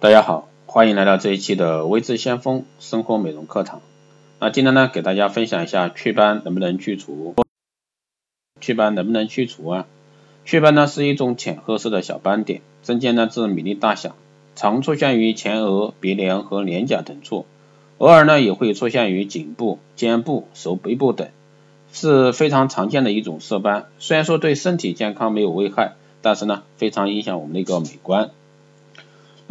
大家好，欢迎来到这一期的微智先锋生活美容课堂。那今天呢，给大家分享一下雀斑能不能去除？雀斑能不能去除啊？雀斑呢是一种浅褐色的小斑点，针尖呢至米粒大小，常出现于前额、鼻梁和脸颊等处，偶尔呢也会出现于颈部、肩部、手背部等，是非常常见的一种色斑。虽然说对身体健康没有危害，但是呢非常影响我们的一个美观。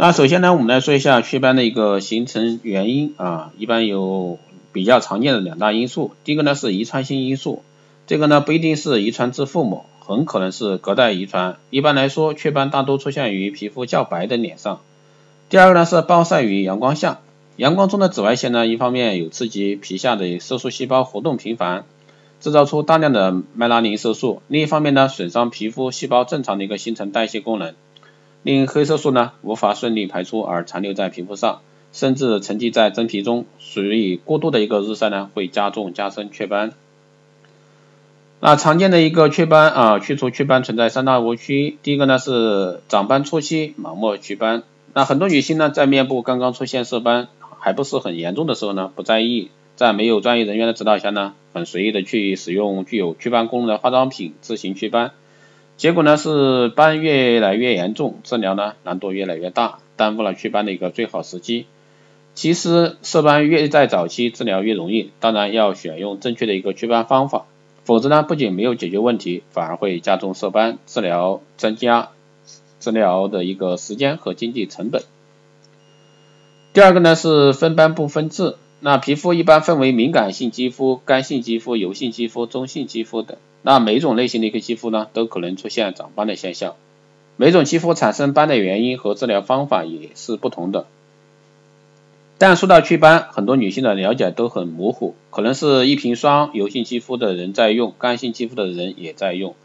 那首先呢，我们来说一下雀斑的一个形成原因啊，一般有比较常见的两大因素。第一个呢是遗传性因素，这个呢不一定是遗传自父母，很可能是隔代遗传。一般来说，雀斑大多出现于皮肤较白的脸上。第二个呢是暴晒于阳光下，阳光中的紫外线呢，一方面有刺激皮下的色素细胞活动频繁，制造出大量的麦拉宁色素；另一方面呢，损伤皮肤细胞正常的一个新陈代谢功能。令黑色素呢无法顺利排出而残留在皮肤上，甚至沉积在真皮中，所以过度的一个日晒呢会加重加深雀斑。那常见的一个雀斑啊，去除雀斑存在三大误区。第一个呢是长斑初期盲目祛斑。那很多女性呢在面部刚刚出现色斑还不是很严重的时候呢不在意，在没有专业人员的指导下呢很随意的去使用具有祛斑功能的化妆品自行祛斑。结果呢是斑越来越严重，治疗呢难度越来越大，耽误了祛斑的一个最好时机。其实色斑越在早期治疗越容易，当然要选用正确的一个祛斑方法，否则呢不仅没有解决问题，反而会加重色斑，治疗增加治疗的一个时间和经济成本。第二个呢是分斑不分治，那皮肤一般分为敏感性肌肤、干性肌肤、油性肌肤、中性肌肤等。那每种类型的一个肌肤呢，都可能出现长斑的现象。每种肌肤产生斑的原因和治疗方法也是不同的。但说到祛斑，很多女性的了解都很模糊，可能是一瓶霜，油性肌肤的人在用，干性肌肤的人也在用，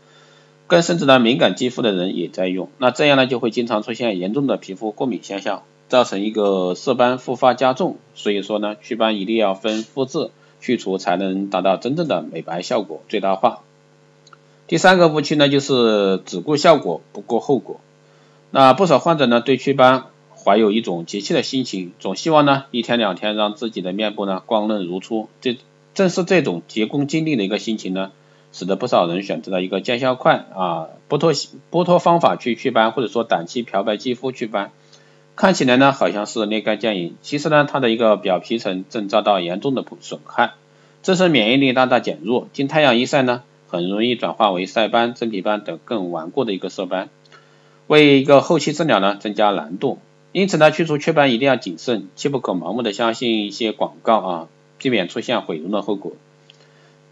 更甚至呢敏感肌肤的人也在用。那这样呢就会经常出现严重的皮肤过敏现象，造成一个色斑复发加重。所以说呢，祛斑一定要分肤质去除，才能达到真正的美白效果最大化。第三个误区呢，就是只顾效果不顾后果。那不少患者呢，对祛斑怀有一种急切的心情，总希望呢一天两天让自己的面部呢光嫩如初。这正是这种急功近利的一个心情呢，使得不少人选择了一个见效快啊剥脱剥脱方法去祛斑，或者说短期漂白肌肤祛斑，看起来呢好像是立竿见影，其实呢它的一个表皮层正遭到严重的损害，自身免疫力大大减弱，经太阳一晒呢。很容易转化为晒斑、真皮斑等更顽固的一个色斑，为一个后期治疗呢增加难度。因此呢，去除雀斑一定要谨慎，切不可盲目的相信一些广告啊，避免出现毁容的后果。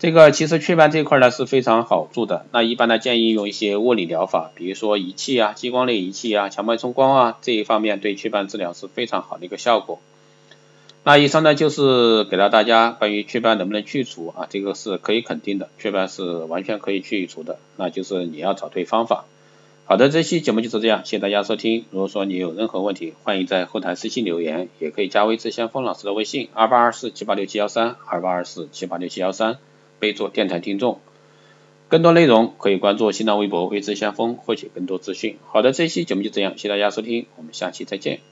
这个其实雀斑这块呢是非常好做的，那一般呢建议用一些物理疗法，比如说仪器啊、激光类仪器啊、强脉冲光啊这一方面对雀斑治疗是非常好的一个效果。那以上呢就是给到大家关于雀斑能不能去除啊，这个是可以肯定的，雀斑是完全可以去除的，那就是你要找对方法。好的，这期节目就是这样，谢谢大家收听。如果说你有任何问题，欢迎在后台私信留言，也可以加微之先锋老师的微信二八二四七八六七幺三二八二四七八六七幺三，备注电台听众。更多内容可以关注新浪微博未知先锋获取更多资讯。好的，这期节目就这样，谢谢大家收听，我们下期再见。